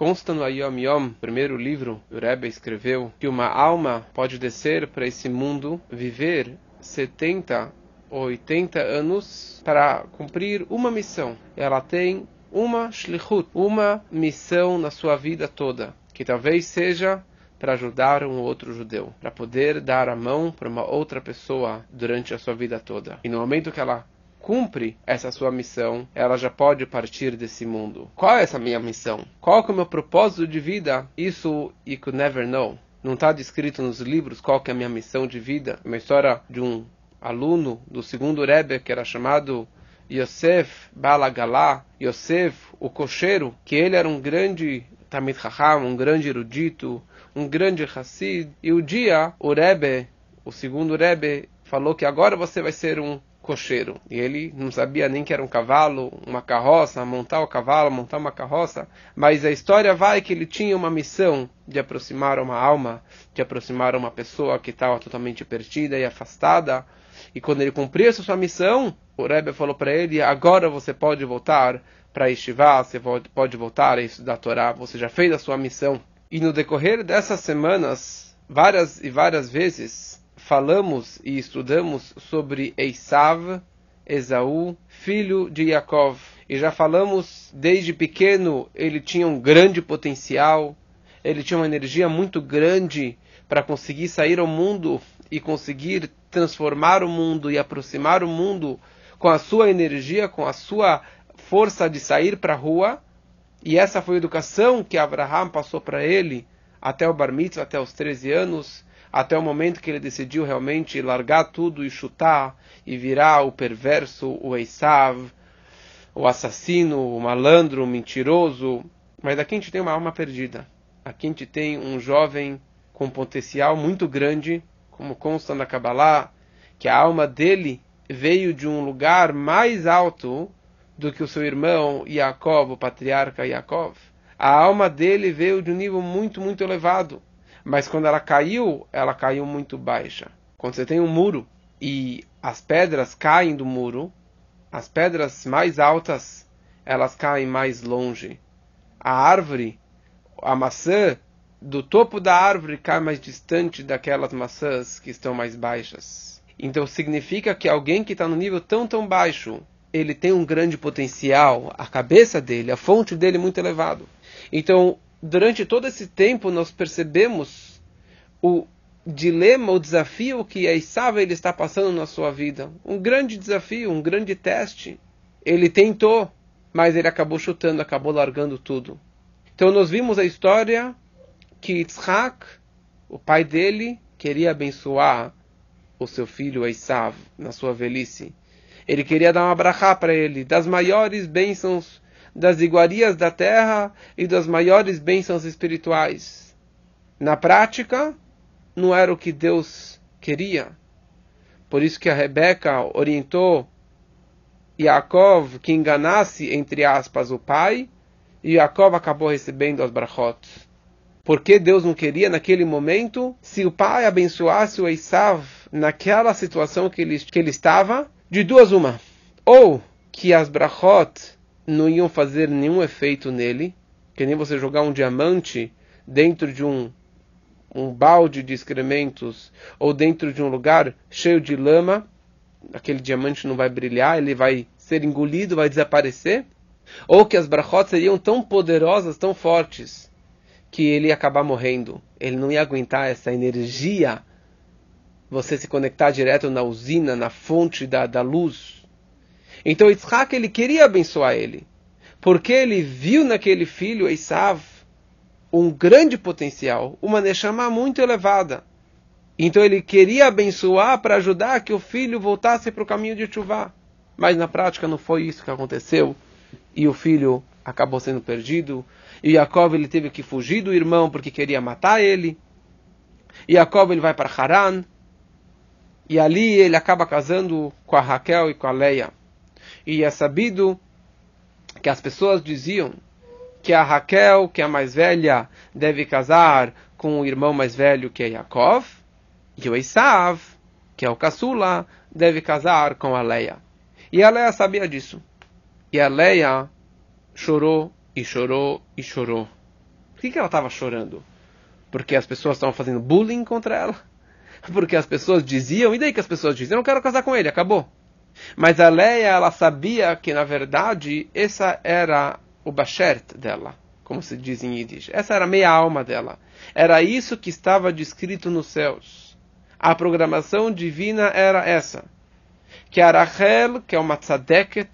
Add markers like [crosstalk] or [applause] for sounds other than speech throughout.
Consta no Ayom Yom, primeiro livro, o Rebbe escreveu que uma alma pode descer para esse mundo, viver 70 ou 80 anos para cumprir uma missão. Ela tem uma shlichut, uma missão na sua vida toda, que talvez seja para ajudar um outro judeu, para poder dar a mão para uma outra pessoa durante a sua vida toda. E no momento que ela cumpre essa sua missão, ela já pode partir desse mundo. Qual é essa minha missão? Qual é o meu propósito de vida? Isso you could never know. Não está descrito nos livros qual é a minha missão de vida. Uma história de um aluno do segundo Rebbe que era chamado Yosef Balagalá, Yosef o cocheiro, que ele era um grande Tamid Chacham, um grande erudito, um grande Hassid. E o dia, o Rebbe, o segundo Rebbe, falou que agora você vai ser um cocheiro. E ele não sabia nem que era um cavalo, uma carroça, montar o cavalo, montar uma carroça. Mas a história vai que ele tinha uma missão de aproximar uma alma, de aproximar uma pessoa que estava totalmente perdida e afastada. E quando ele cumpriu essa sua missão, o Rebbe falou para ele: agora você pode voltar para Estivá, você pode voltar a estudar a Torá, você já fez a sua missão. E no decorrer dessas semanas, várias e várias vezes, falamos e estudamos sobre Esav, Esaú, filho de Yaakov. E já falamos, desde pequeno, ele tinha um grande potencial, ele tinha uma energia muito grande para conseguir sair ao mundo e conseguir transformar o mundo e aproximar o mundo com a sua energia, com a sua força de sair para a rua e essa foi a educação que Abraham passou para ele até o bar mitzvah, até os 13 anos, até o momento que ele decidiu realmente largar tudo e chutar e virar o perverso, o Esav, o assassino, o malandro, o mentiroso. Mas aqui a gente tem uma alma perdida. Aqui a gente tem um jovem com potencial muito grande, como consta na Kabbalah, que a alma dele veio de um lugar mais alto do que o seu irmão Yaakov, o patriarca Yaakov. A alma dele veio de um nível muito, muito elevado. Mas quando ela caiu, ela caiu muito baixa. Quando você tem um muro e as pedras caem do muro, as pedras mais altas, elas caem mais longe. A árvore, a maçã, do topo da árvore cai mais distante daquelas maçãs que estão mais baixas. Então significa que alguém que está no nível tão, tão baixo, ele tem um grande potencial, a cabeça dele, a fonte dele é muito elevado. Então, durante todo esse tempo, nós percebemos o dilema, o desafio que a Isava ele está passando na sua vida. Um grande desafio, um grande teste. Ele tentou, mas ele acabou chutando, acabou largando tudo. Então, nós vimos a história que Yitzhak, o pai dele, queria abençoar o seu filho Esav na sua velhice. Ele queria dar uma brachá para ele, das maiores bênçãos, das iguarias da terra e das maiores bênçãos espirituais. Na prática, não era o que Deus queria. Por isso que a Rebeca orientou Yaakov que enganasse, entre aspas, o pai, e Yaakov acabou recebendo as brachot. Porque Deus não queria naquele momento, se o pai abençoasse o Esav naquela situação que ele, que ele estava, de duas uma. Ou que as brachot não iam fazer nenhum efeito nele, que nem você jogar um diamante dentro de um, um balde de excrementos ou dentro de um lugar cheio de lama, aquele diamante não vai brilhar, ele vai ser engolido, vai desaparecer. Ou que as brachot seriam tão poderosas, tão fortes, que ele ia acabar morrendo. Ele não ia aguentar essa energia você se conectar direto na usina, na fonte da, da luz. Então Yitzhak ele queria abençoar ele, porque ele viu naquele filho Esav um grande potencial, uma neshama muito elevada. Então ele queria abençoar para ajudar que o filho voltasse para o caminho de Chuvá. Mas na prática não foi isso que aconteceu. E o filho acabou sendo perdido. E Jacob ele teve que fugir do irmão porque queria matar ele. E Jacob ele vai para Haran. E ali ele acaba casando com a Raquel e com a Leia. E é sabido que as pessoas diziam que a Raquel, que é a mais velha, deve casar com o irmão mais velho, que é Yaakov, e o Esav, que é o caçula, deve casar com a Leia. E a Leia sabia disso. E a Leia chorou e chorou e chorou. Por que, que ela estava chorando? Porque as pessoas estavam fazendo bullying contra ela? [laughs] Porque as pessoas diziam, e daí que as pessoas diziam, eu não quero casar com ele, acabou. Mas a Leia, ela sabia que, na verdade, essa era o Bashert dela, como se diz em Yiddish. Essa era a meia alma dela. Era isso que estava descrito nos céus. A programação divina era essa. Que a Rachel, que é uma tzadeket,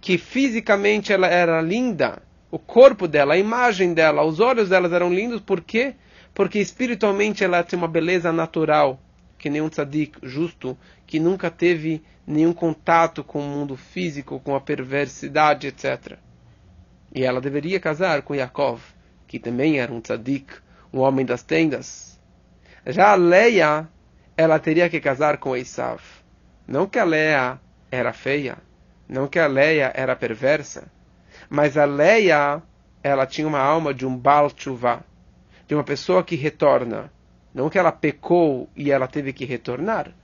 que fisicamente ela era linda, o corpo dela, a imagem dela, os olhos delas eram lindos, por quê? Porque espiritualmente ela tem uma beleza natural, que nem um tzadik justo, que nunca teve nenhum contato com o mundo físico, com a perversidade, etc. E ela deveria casar com Yaakov, que também era um tzadik, um homem das tendas. Já a Leia, ela teria que casar com Esav. Não que a Leia era feia, não que a Leia era perversa, mas a Leia, ela tinha uma alma de um Baal Tshuva, de uma pessoa que retorna. Não que ela pecou e ela teve que retornar,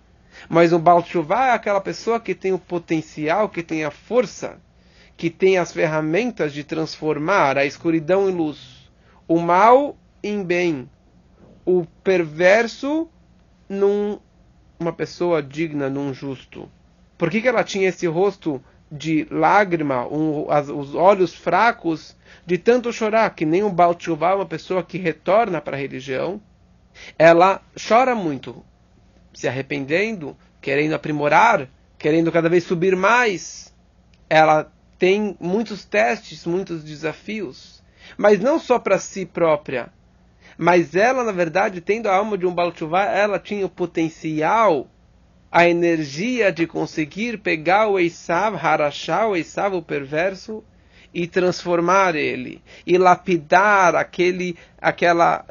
mas um Baal é aquela pessoa que tem o potencial, que tem a força, que tem as ferramentas de transformar a escuridão em luz, o mal em bem, o perverso num uma pessoa digna, num justo. Por que, que ela tinha esse rosto de lágrima, um, as, os olhos fracos de tanto chorar, que nem um Baal Tshuva, uma pessoa que retorna para a religião, ela chora muito, se arrependendo, querendo aprimorar, querendo cada vez subir mais. Ela tem muitos testes, muitos desafios, mas não só para si própria, mas ela, na verdade, tendo a alma de um Baal Tshuva, ela tinha o potencial a energia de conseguir pegar o Esav, Harashá, o Esav, o perverso, e transformar ele, e lapidar aquele, aquela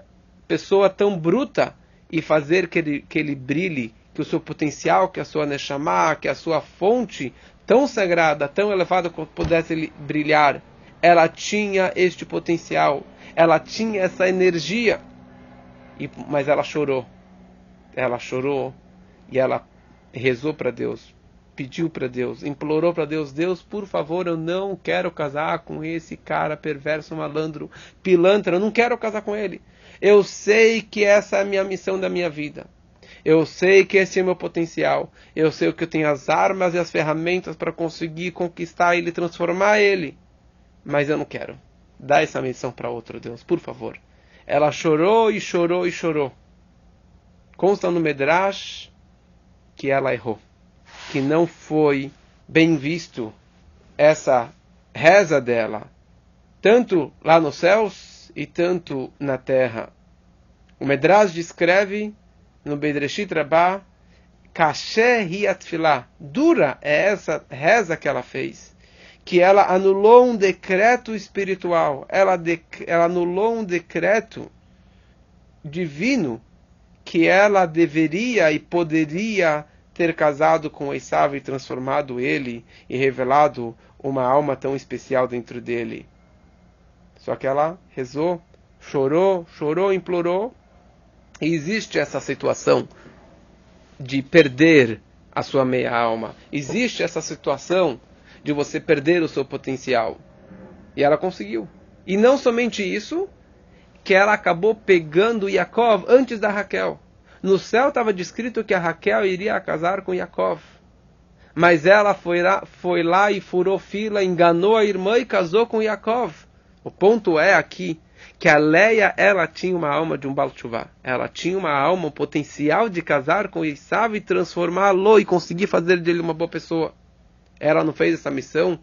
pessoa tão bruta, e fazer que ele, que ele brilhe, que o seu potencial, que a sua Neshama, que a sua fonte tão sagrada, tão elevada, pudesse brilhar. Ela tinha este potencial, ela tinha essa energia, e, mas ela chorou. Ela chorou e ela rezou para Deus, pediu para Deus, implorou para Deus: Deus, por favor, eu não quero casar com esse cara perverso, malandro, pilantra, eu não quero casar com ele. Eu sei que essa é a minha missão da minha vida. Eu sei que esse é o meu potencial. Eu sei que eu tenho as armas e as ferramentas para conseguir conquistar ele, transformar ele. Mas eu não quero. Dá essa missão para outro Deus, por favor. Ela chorou e chorou e chorou. Consta no Medrash que ela errou, que não foi bem visto essa reza dela, tanto lá nos céus e tanto na terra. O Medrash descreve no Bedreshit Rabbah, Kasher Hiatfilah, dura é essa reza que ela fez, que ela anulou um decreto espiritual, ela, de, ela anulou um decreto divino que ela deveria e poderia ter casado com Esav e transformado ele e revelado uma alma tão especial dentro dele. Só que ela rezou, chorou, chorou, implorou. E existe essa situação de perder a sua meia alma. Existe essa situação de você perder o seu potencial. E ela conseguiu. E não somente isso, que ela acabou pegando Yaakov antes da Raquel. No céu estava descrito que a Raquel iria casar com Yaakov. Mas ela foi lá, foi lá e furou fila, enganou a irmã e casou com Yaakov. O ponto é aqui que a Leia ela tinha uma alma de um Balchuvá. Ela tinha uma alma, um potencial de casar com Isav e transformá-lo e conseguir fazer dele uma boa pessoa. Ela não fez essa missão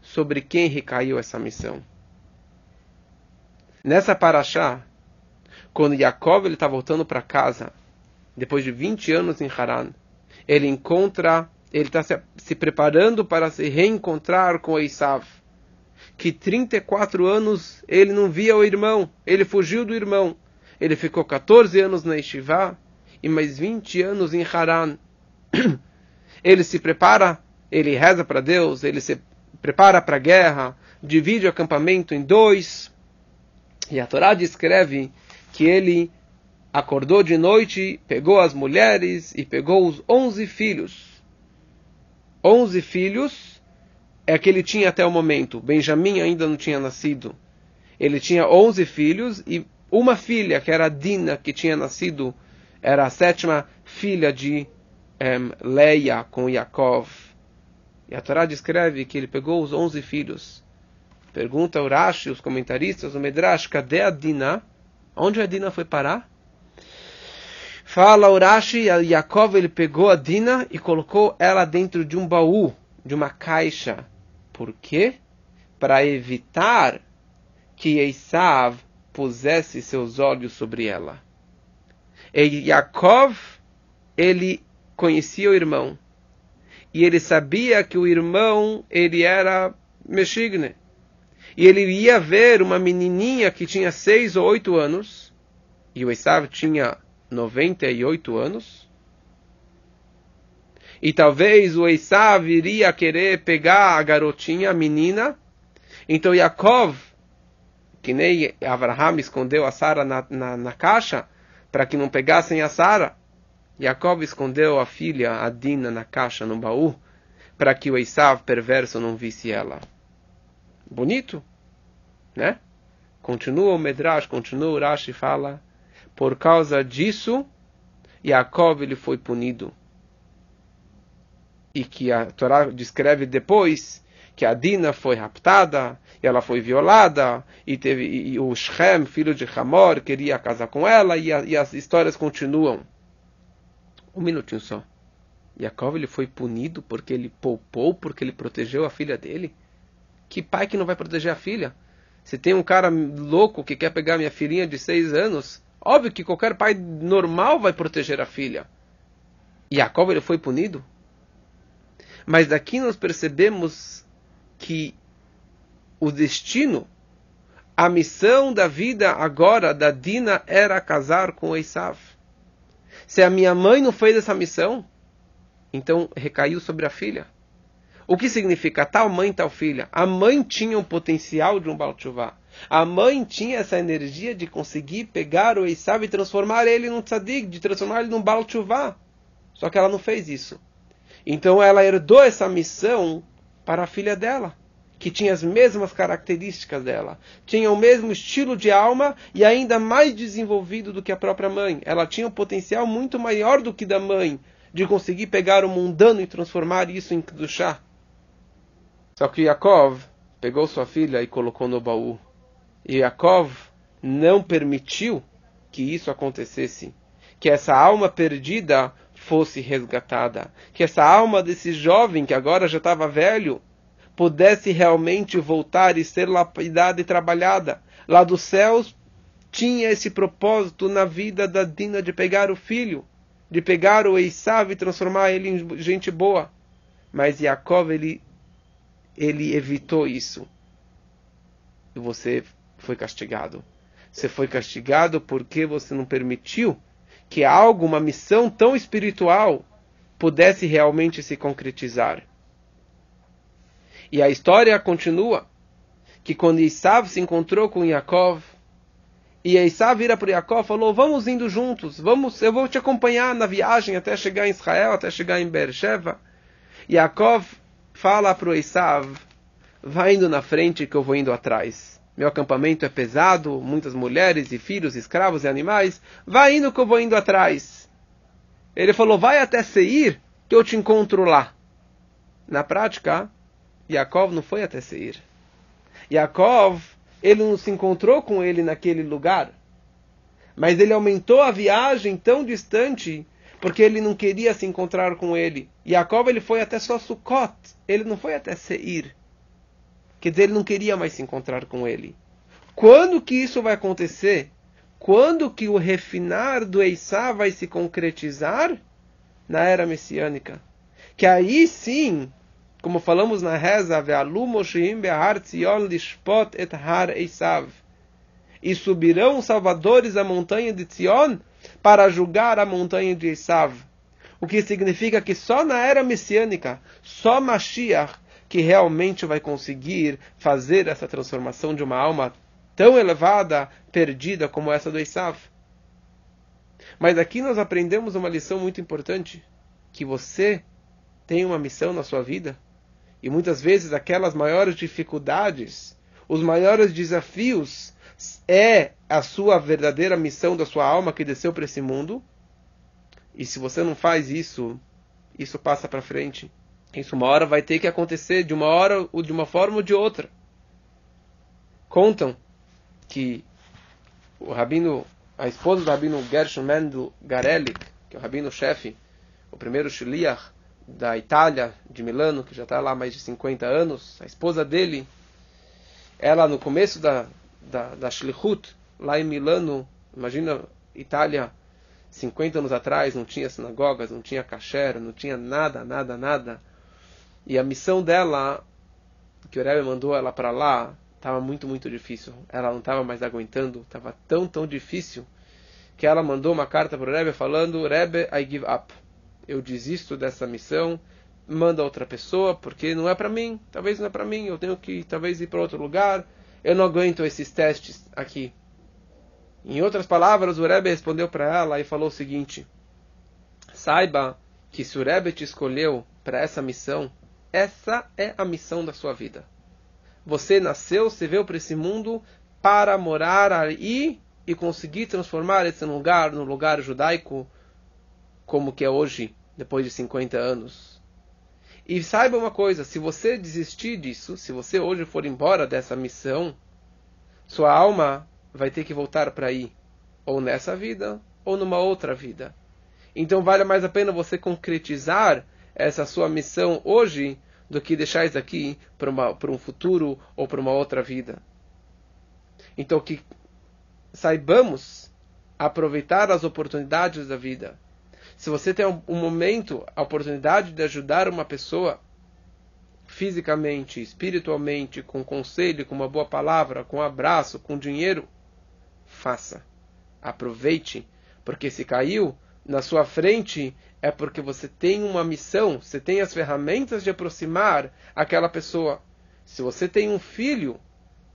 sobre quem recaiu essa missão. Nessa paraxá, quando Yaakov está voltando para casa, depois de 20 anos em Haran, ele encontra, ele está se, se, preparando para se reencontrar com Esav, que 34 anos ele não via o irmão, ele fugiu do irmão, ele ficou 14 anos na Yeshiva e mais 20 anos em Haran. [clears throat] ele se prepara, ele reza para Deus, ele se prepara para a guerra, divide o acampamento em dois, e a Torá descreve que ele acordou de noite, pegou as mulheres e pegou os onze filhos. Onze filhos é que ele tinha até o momento. Benjamim ainda não tinha nascido. Ele tinha 11 filhos e uma filha, que era Dina, que tinha nascido, era a sétima filha de um, Leia com Yaakov. E a Torá descreve que ele pegou os 11 filhos. Pergunta o Rashi, os comentaristas, o Medrash, cadê a Dina? Onde a Dina foi parar? Fala Urashi, Yaakov ele pegou a Dina e colocou ela dentro de um baú, de uma caixa. Por quê? Para evitar que Esav pusesse seus olhos sobre ela. E Yaakov, ele conhecia o irmão. E ele sabia que o irmão, ele era Meshigne. E ele ia ver uma menininha que tinha seis ou oito anos. E o Esav tinha 98 anos. E talvez o Esav iria querer pegar a garotinha, a menina. Então Yaakov, que nem Abraham escondeu a Sara na, na, na caixa, para que não pegassem a Sara. Yaakov escondeu a filha, a Dina, na caixa, no baú, para que o Esav perverso não visse ela. Bonito, né? Continua o Medrash, continua o Rashi fala por causa disso, Yaakov ele foi punido. E que a Torá descreve depois que a Dina foi raptada, e ela foi violada, e, teve, e, o Shem, filho de Hamor, queria casar com ela, e, a, e as histórias continuam. Um minutinho só. Yaakov ele foi punido porque ele poupou, porque ele protegeu a filha dele? Que pai que não vai proteger a filha? Se tem um cara louco que quer pegar minha filhinha de seis anos, Óbvio que qualquer pai normal vai proteger a filha. E Jacob ele foi punido. Mas daqui nós percebemos que o destino, a missão da vida agora da Dina era casar com Esav. Se a minha mãe não fez essa missão, então recaiu sobre a filha. O que significa tal mãe, tal filha? A mãe tinha o potencial de um Balchuvá. A mãe tinha essa energia de conseguir pegar o Esav e transformar ele num tzadik, de transformar ele num Baal Tshuva. Só que ela não fez isso. Então ela herdou essa missão para a filha dela, que tinha as mesmas características dela, tinha o mesmo estilo de alma e ainda mais desenvolvido do que a própria mãe. Ela tinha um potencial muito maior do que da mãe de conseguir pegar o mundano e transformar isso em chá. Só que Yaakov pegou sua filha e colocou no baú. E Yaakov não permitiu que isso acontecesse, que essa alma perdida fosse resgatada, que essa alma desse jovem que agora já estava velho pudesse realmente voltar e ser lapidada e trabalhada. Lá dos céus tinha esse propósito na vida da Dina de pegar o filho, de pegar o Esav e transformar ele em gente boa. Mas Yaakov ele ele evitou isso. E você foi castigado. Você foi castigado porque você não permitiu que algo, uma missão tão espiritual, pudesse realmente se concretizar. E a história continua que quando Isav se encontrou com Yaakov, e Isav vira para Yaakov e falou: Vamos indo juntos, vamos, eu vou te acompanhar na viagem até chegar em Israel, até chegar em Beersheba. Yaakov fala para Isav: Vai indo na frente que eu vou indo atrás. Meu acampamento é pesado, muitas mulheres e filhos, escravos e animais. Vai indo que eu vou indo atrás. Ele falou: Vai até Seir, que eu te encontro lá. Na prática, Yaakov não foi até Seir. Yaakov, ele não se encontrou com ele naquele lugar. Mas ele aumentou a viagem tão distante porque ele não queria se encontrar com ele. Yaakov ele foi até só Sukkot, ele não foi até Seir. Quer dizer, ele não queria mais se encontrar com ele. Quando que isso vai acontecer? Quando que o refinar do Eissá vai se concretizar? Na era messiânica. Que aí sim, como falamos na reza. E subirão salvadores à montanha de Tzion para julgar a montanha de Esav. O que significa que só na era messiânica, só Mashiach, que realmente vai conseguir fazer essa transformação de uma alma tão elevada, perdida como essa do Esav. Mas aqui nós aprendemos uma lição muito importante, que você tem uma missão na sua vida, e muitas vezes aquelas maiores dificuldades, os maiores desafios é a sua verdadeira missão da sua alma que desceu para esse mundo. E se você não faz isso, isso passa para frente. Isso uma hora vai ter que acontecer de uma hora ou de uma forma ou de outra. Contam que o rabino, a esposa do rabino Gershon Mendel Garelik, que é o rabino chefe, o primeiro shliach da Itália, de Milano, que já está lá há mais de 50 anos, a esposa dele, ela no começo da, da, da Shlichut, lá em Milano, imagina Itália 50 anos atrás, não tinha sinagogas, não tinha kasher, não tinha nada, nada, nada. E a missão dela, que o Rebbe mandou ela para lá, estava muito, muito difícil. Ela não estava mais aguentando, estava tão, tão difícil, que ela mandou uma carta para o Rebbe falando, Rebbe, I give up. Eu desisto dessa missão, manda outra pessoa, porque não é para mim, talvez não é para mim, eu tenho que talvez ir para outro lugar, eu não aguento esses testes aqui. Em outras palavras, o Rebbe respondeu para ela e falou o seguinte: Saiba que se o Rebbe te escolheu para essa missão, essa é a missão da sua vida. Você nasceu, você veio para esse mundo para morar aí e conseguir transformar esse lugar no lugar judaico como que é hoje, depois de 50 anos. E saiba uma coisa, se você desistir disso, se você hoje for embora dessa missão, sua alma vai ter que voltar para aí, ou nessa vida, ou numa outra vida. Então vale mais a pena você concretizar essa sua missão hoje do que deixar isso aqui para um futuro ou para uma outra vida. Então que saibamos aproveitar as oportunidades da vida. Se você tem um momento, a oportunidade de ajudar uma pessoa fisicamente, espiritualmente, com conselho, com uma boa palavra, com um abraço, com dinheiro, faça. Aproveite, porque se caiu, na sua frente é porque você tem uma missão, você tem as ferramentas de aproximar aquela pessoa. Se você tem um filho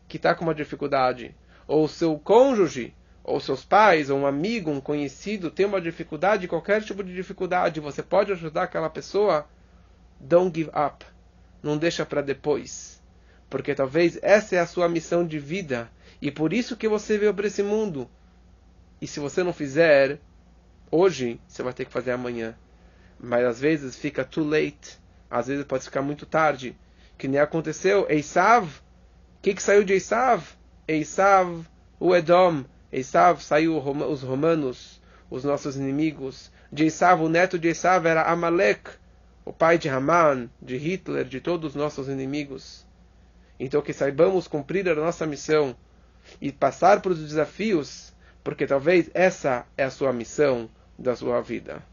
que está com uma dificuldade, ou seu cônjuge, ou seus pais, ou um amigo, um conhecido tem uma dificuldade, qualquer tipo de dificuldade, você pode ajudar aquela pessoa, don't give up. Não deixa para depois. Porque talvez essa é a sua missão de vida. E por isso que você veio para esse mundo. E se você não fizer, hoje você vai ter que fazer amanhã. Mas às vezes fica too late. Às vezes pode ficar muito tarde. Que nem aconteceu. Eisav. O que, que saiu de Eisav? Eisav, o Edom. Eisav saiu os romanos, os nossos inimigos. De Eisav, o neto de Eisav era Amalek, o pai de Haman, de Hitler, de todos os nossos inimigos. Então que saibamos cumprir a nossa missão e passar por os desafios porque talvez essa é a sua missão da sua vida.